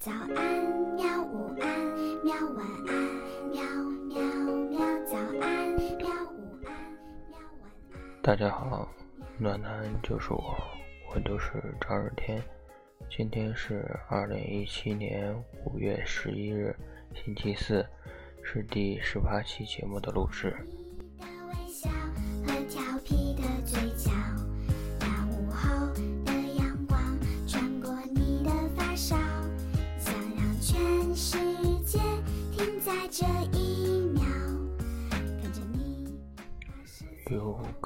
早安喵，午安喵，晚安喵喵喵，早安喵，午安喵，晚安。大家好，暖男就是我，我就是赵日天。今天是二零一七年五月十一日，星期四，是第十八期节目的录制。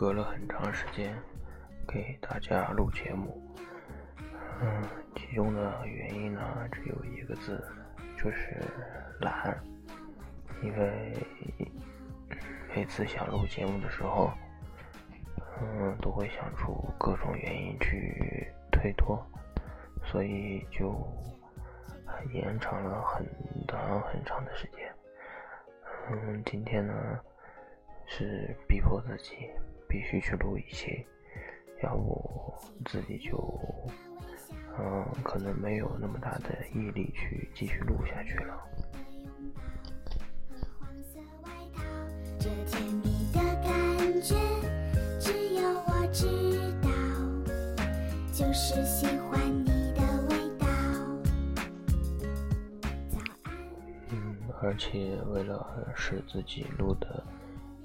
隔了很长时间给大家录节目，嗯，其中的原因呢只有一个字，就是懒。因为每次想录节目的时候，嗯，都会想出各种原因去推脱，所以就延长了很长很长的时间。嗯，今天呢是逼迫自己必须去录一期，要不自己就嗯可能没有那么大的毅力去继续录下去了。和黄色外套，这甜蜜的感觉只有我知道，就是喜欢你的味道。早安。嗯，而且为了使自己录的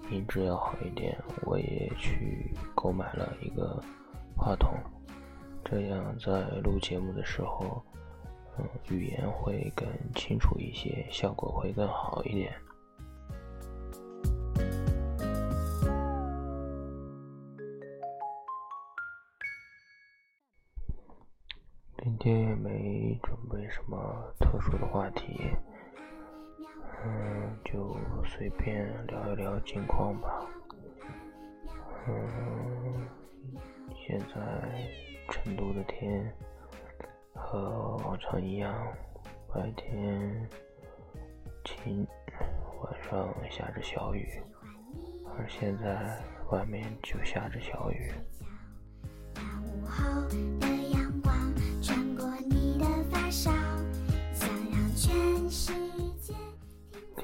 音质要好一点，我也去购买了一个话筒，这样在录节目的时候，嗯，语言会更清楚一些，效果会更好一点。今天也没准备什么特殊的话题，嗯，就随便聊一聊近况吧。嗯，现在成都的天和往常一样，白天晴，晚上下着小雨，而现在外面就下着小雨。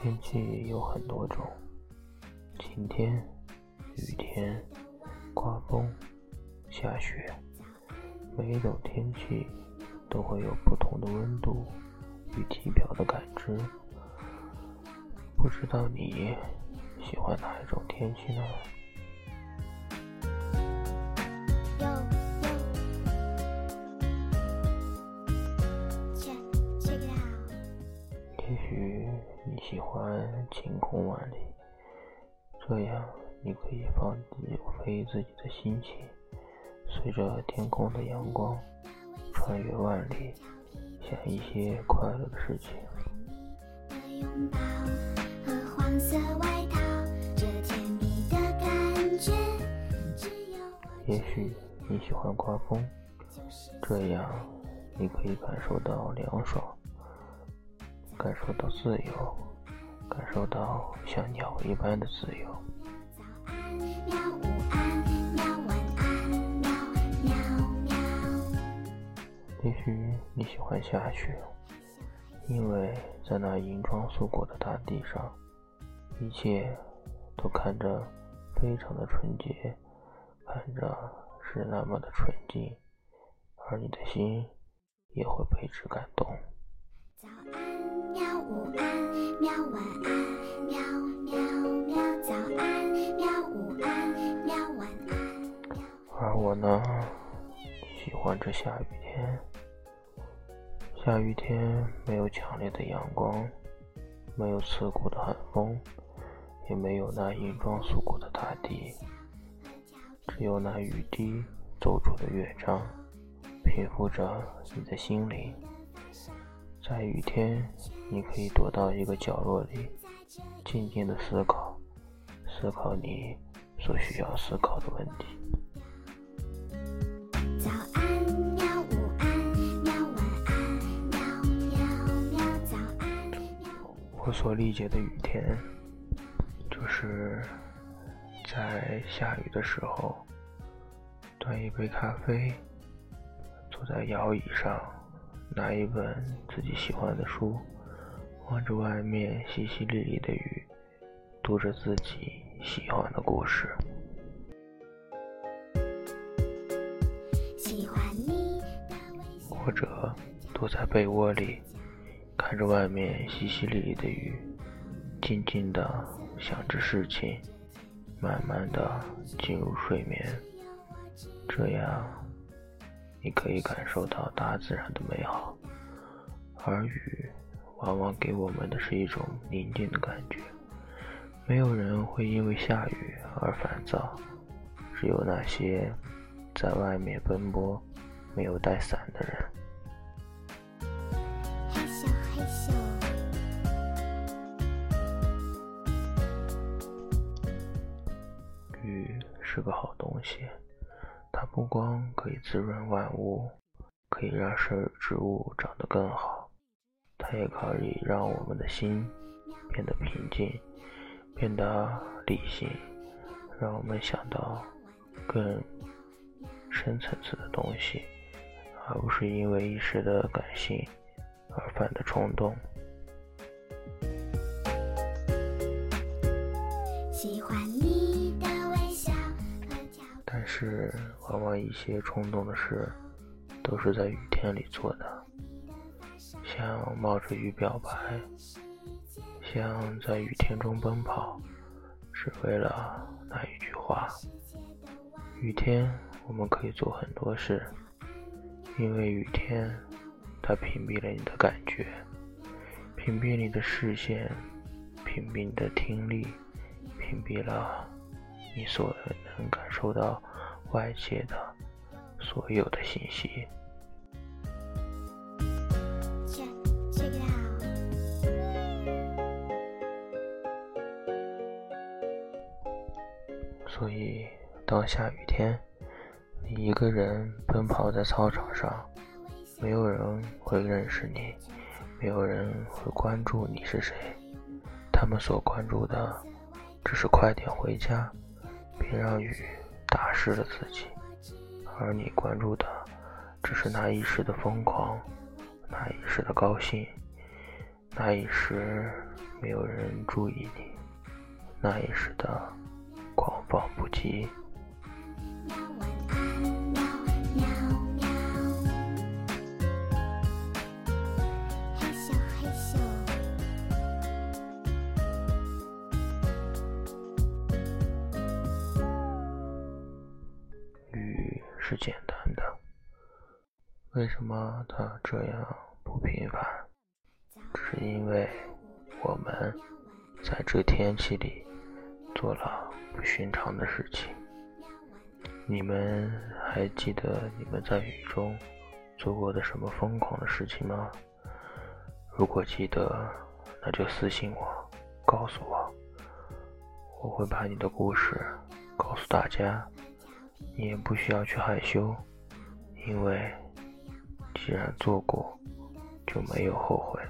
天气有很多种，晴天、雨天、刮风、下雪，每一种天气都会有不同的温度与体表的感知。不知道你喜欢哪一种天气呢？喜欢晴空万里，这样你可以放飞自己的心情，随着天空的阳光穿越万里，想一些快乐的事情。也许你喜欢刮风，这样你可以感受到凉爽，感受到自由，感受到像鸟一般的自由。早安喵，午安喵，晚安喵喵喵。也许你喜欢下雪，因为在那银装素裹的大地上，一切都看着非常的纯洁，看着是那么的纯净，而你的心也会为之感动。早安喵，晚安喵喵喵。早安喵，午安喵，晚安喵。而我呢，喜欢这下雨天。下雨天没有强烈的阳光，没有刺骨的寒风，也没有那银装素裹的大地，只有那雨滴奏出的乐章，平复着你的心灵。在雨天，你可以躲到一个角落里，静静的思考，思考你所需要思考的问题。早安喵，午安喵，晚安喵喵喵。早。我所理解的雨天，就是在下雨的时候，端一杯咖啡，坐在摇椅上，拿一本自己喜欢的书，望着外面淅淅沥沥的雨，读着自己喜欢的故事。或者躲在被窝里，看着外面淅淅沥沥的雨，静静的想着事情，慢慢的进入睡眠。这样，你可以感受到大自然的美好。而雨，往往给我们的是一种宁静的感觉。没有人会因为下雨而烦躁，只有那些在外面奔波。没有带伞的人。雨是个好东西，它不光可以滋润万物，可以让生植物长得更好，它也可以让我们的心变得平静，变得理性，让我们想到更深层次的东西。而不是因为一时的感性而犯的冲动。喜欢你是，往往一些冲动的事，都是在雨天里做的，像冒着雨表白，像在雨天中奔跑，只为了那一句话。雨天，我们可以做很多事。因为雨天，它屏蔽了你的感觉，屏蔽你的视线，屏蔽你的听力，屏蔽了你所能感受到外界的所有的信息。所以，当下雨天。你一个人奔跑在操场上，没有人会认识你，没有人会关注你是谁。他们所关注的，只是快点回家，别让雨打湿了自己。而你关注的，只是那一时的疯狂，那一时的高兴，那一时没有人注意你，那一时的狂放不羁。是简单的，为什么它这样不平凡？只是因为我们在这天气里做了不寻常的事情。你们还记得你们在雨中做过的什么疯狂的事情吗？如果记得，那就私信我，告诉我，我会把你的故事告诉大家。你也不需要去害羞，因为既然做过，就没有后悔。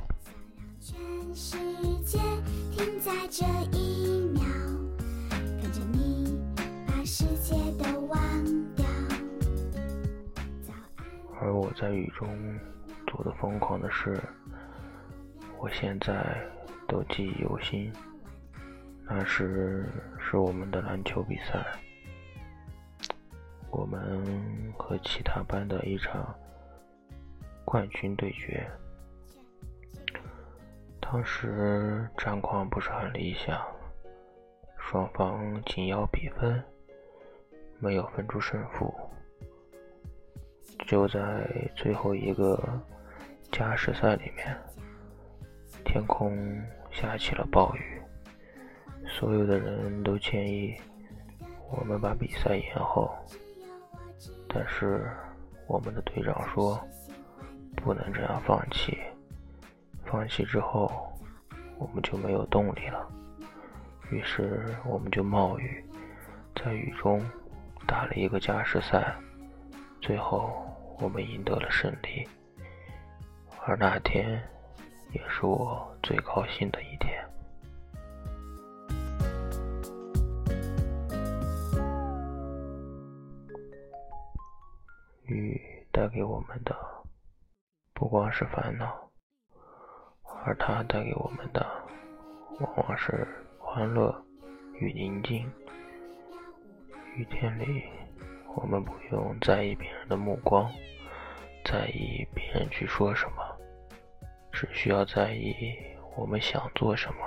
而我在雨中做的疯狂的事，我现在都记忆犹新。那时是我们的篮球比赛。我们和其他班的一场冠军对决，当时战况不是很理想，双方紧要比分，没有分出胜负。就在最后一个加时赛里面，天空下起了暴雨，所有的人都建议我们把比赛延后。但是，我们的队长说，不能这样放弃。放弃之后，我们就没有动力了。于是，我们就冒雨，在雨中打了一个加时赛。最后，我们赢得了胜利。而那天，也是我最高兴的一天。带给我们的，不光是烦恼，而它带给我们的往往是欢乐与宁静。雨天里，我们不用在意别人的目光，在意别人去说什么，只需要在意我们想做什么，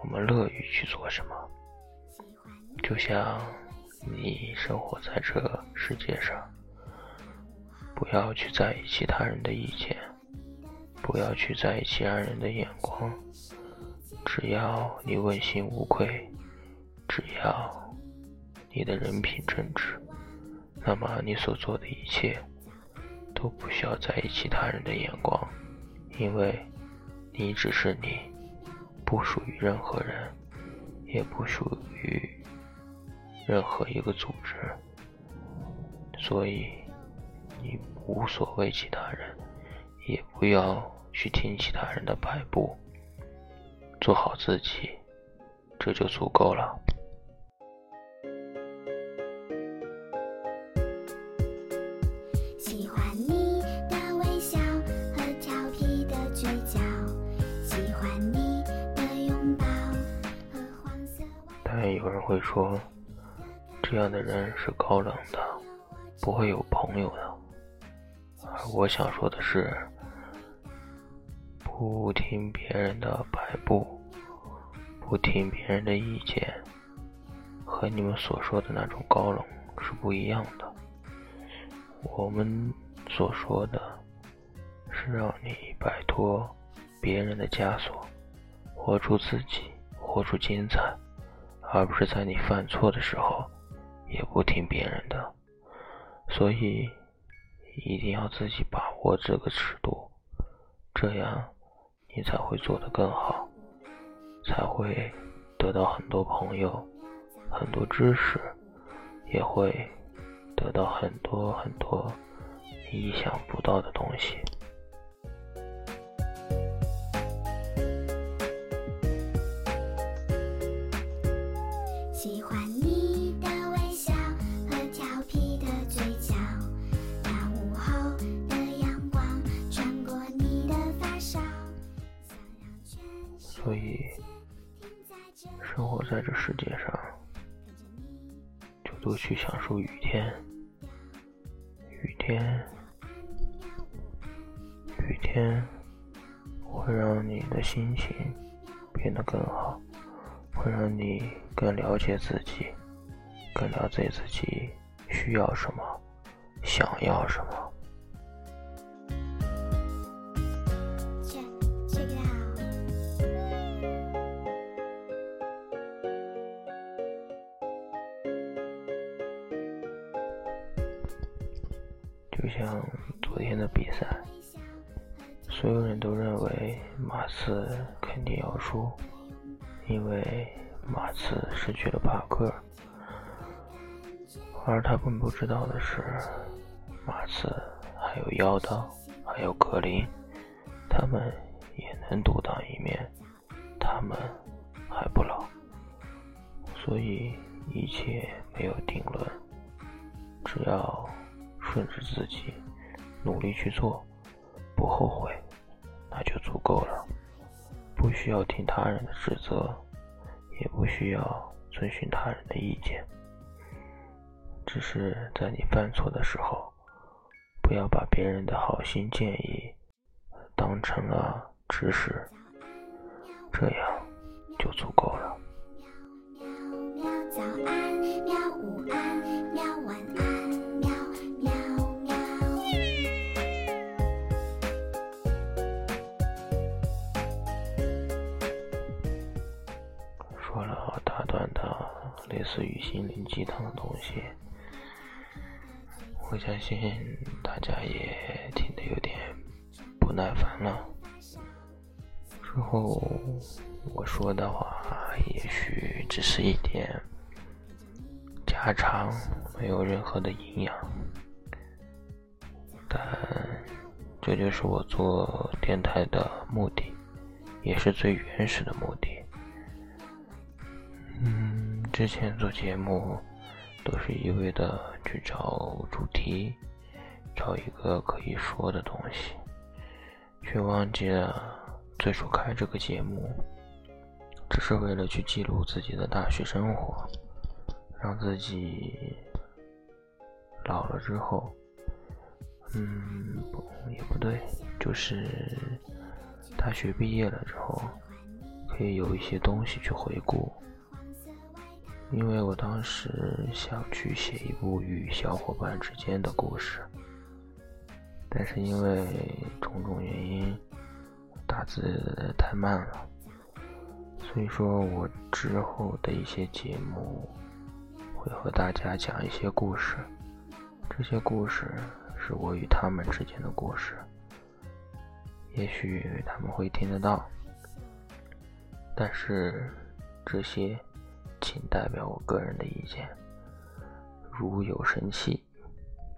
我们乐于去做什么。就像你生活在这世界上，不要去在意其他人的意见，不要去在意其他人的眼光，只要你问心无愧，只要。你的人品正直，那么你所做的一切都不需要在意其他人的眼光，因为你只是你，不属于任何人，也不属于任何一个组织，所以你无所谓其他人，也不要去听其他人的摆布，做好自己，这就足够了喜欢你的微笑和调皮的嘴角喜欢你的拥抱但。有人会说，这样的人是高冷的，不会有朋友的。而我想说的是，不听别人的摆布，不听别人的意见，和你们所说的那种高冷是不一样的。我们所说的，是让你摆脱别人的枷锁，活出自己，活出精彩。而不是在你犯错的时候，也不听别人的，所以一定要自己把握这个尺度，这样你才会做得更好，才会得到很多朋友、很多知识，也会得到很多很多意想不到的东西。雨天。雨天，雨天会让你的心情变得更好，会让你更了解自己，更了解自己需要什么，想要什么。刺肯定要输，因为马刺失去了帕克，而他并不知道的是，马刺还有妖刀，还有格林，他们也能独当一面，他们还不老，所以一切没有定论，只要。顺着自己，努力去做，不后悔，那就足够了。不需要听他人的指责，也不需要遵循他人的意见。只是在你犯错的时候，不要把别人的好心建议当成了指使，这样就足够了。似于心灵鸡汤的东西，我相信大家也听得有点不耐烦了。之后我说的话，也许只是一点家常，没有任何的营养，但这就是我做电台的目的，也是最原始的目的。之前做节目都是一味的去找主题，找一个可以说的东西，却忘记了最初开这个节目，只是为了去记录自己的大学生活，让自己老了之后，嗯，不也不对，就是大学毕业了之后，可以有一些东西去回顾。因为我当时想去写一部与小伙伴之间的故事。但是因为种种原因，打字太慢了，所以说我之后的一些节目会和大家讲一些故事，这些故事是我与他们之间的故事，也许他们会听得到，但是这些仅代表我个人的意见，如有生气，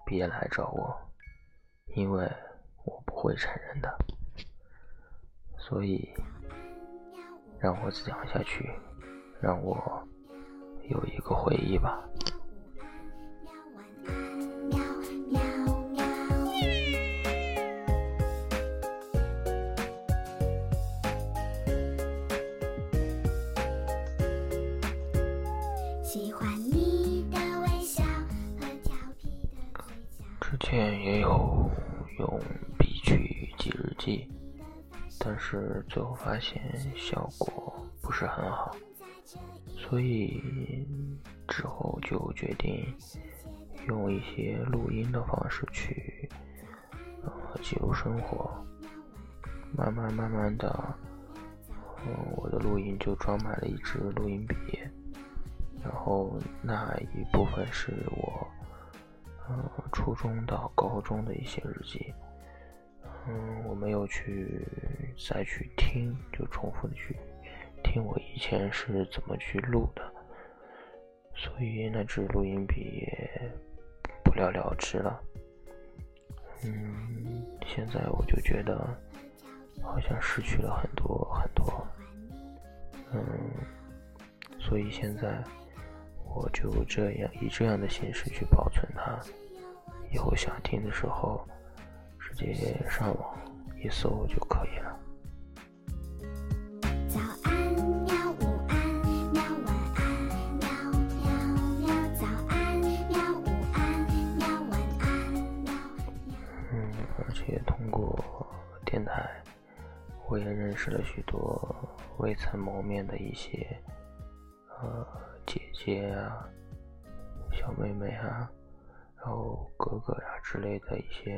别来找我。因为我不会承认的，所以让我讲下去，让我有一个回忆吧。用笔去记日记，但是最后发现效果不是很好，所以之后就决定用一些录音的方式去呃记录生活。慢慢慢慢的，嗯，我的录音就装满了一支录音笔，然后那一部分是我。初中到高中的一些日记，嗯，我没有去再去听，就重复的去听我以前是怎么去录的，所以那支录音笔也不了了之了。嗯，现在我就觉得好像失去了很多很多，嗯，所以现在。我就这样以这样的形式去保存它，以后想听的时候，直接上网一搜就可以了。早安喵，午安喵，晚安喵喵喵，早安喵，午安喵，晚安喵。嗯，而且通过电台，我也认识了许多未曾谋面的一些，呃。姐啊，小妹妹啊，然后哥哥呀之类的一些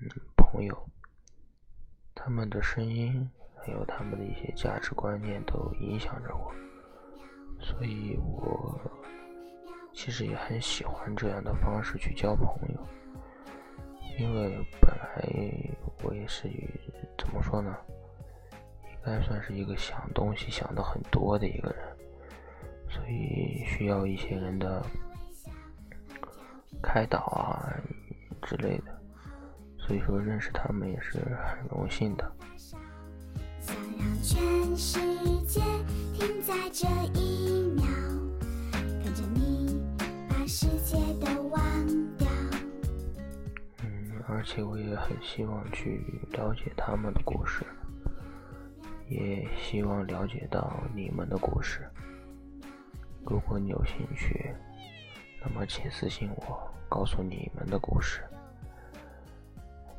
嗯朋友，他们的声音还有他们的一些价值观念都影响着我，所以我其实也很喜欢这样的方式去交朋友，因为本来我也是怎么说呢，应该算是一个想东西想的很多的一个人。所以需要一些人的开导啊之类的，所以说认识他们也是很荣幸的。想让全世界停在这一秒，跟着你把世界都忘掉。嗯，而且我也很希望去了解他们的故事，也希望了解到你们的故事。如果你有兴趣，那么请私信我，告诉你们的故事，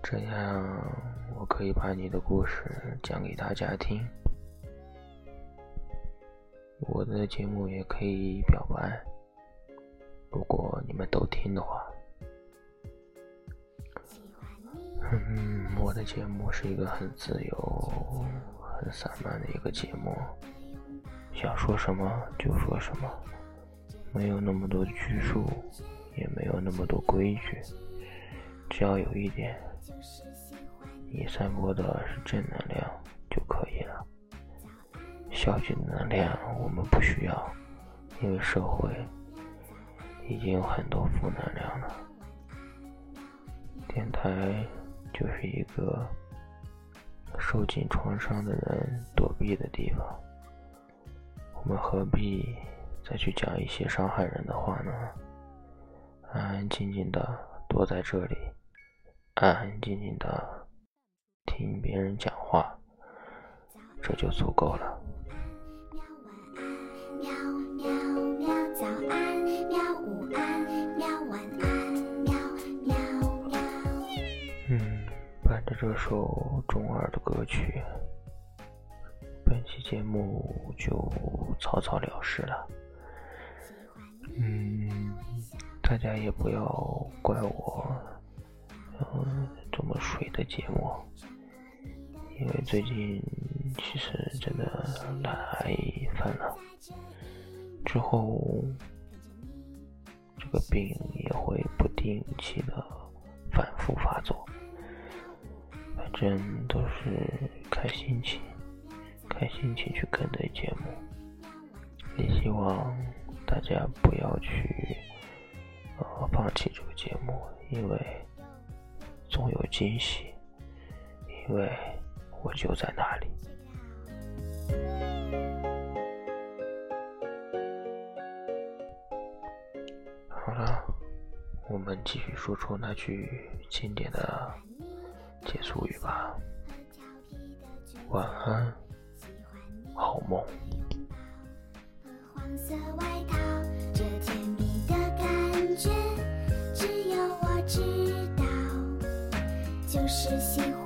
这样我可以把你的故事讲给大家听。我的节目也可以表白，如果你们都听的话。嗯，我的节目是一个很自由、很散漫的一个节目。想说什么就说什么，没有那么多拘束，也没有那么多规矩，只要有一点，你散播的是正能量就可以了。消极的能量我们不需要，因为社会已经有很多负能量了。电台就是一个受尽创伤的人躲避的地方。我们何必再去讲一些伤害人的话呢？安安静静的躲在这里，安安静静的听别人讲话，这就足够了。嗯，伴着这首中二的歌曲，节目就草草了事了。嗯，大家也不要怪我，嗯，这么水的节目，因为最近其实真的懒癌犯了，之后这个病也会不定期的反复发作，反正都是看心情，看心情去更的节目，也希望。大家不要去呃放弃这个节目，因为总有惊喜，因为我就在那里。好了，我们继续说出那句经典的结束语吧。晚安，好梦，拥抱和黄色外套，这甜蜜的感觉，只有我知道。就是喜欢。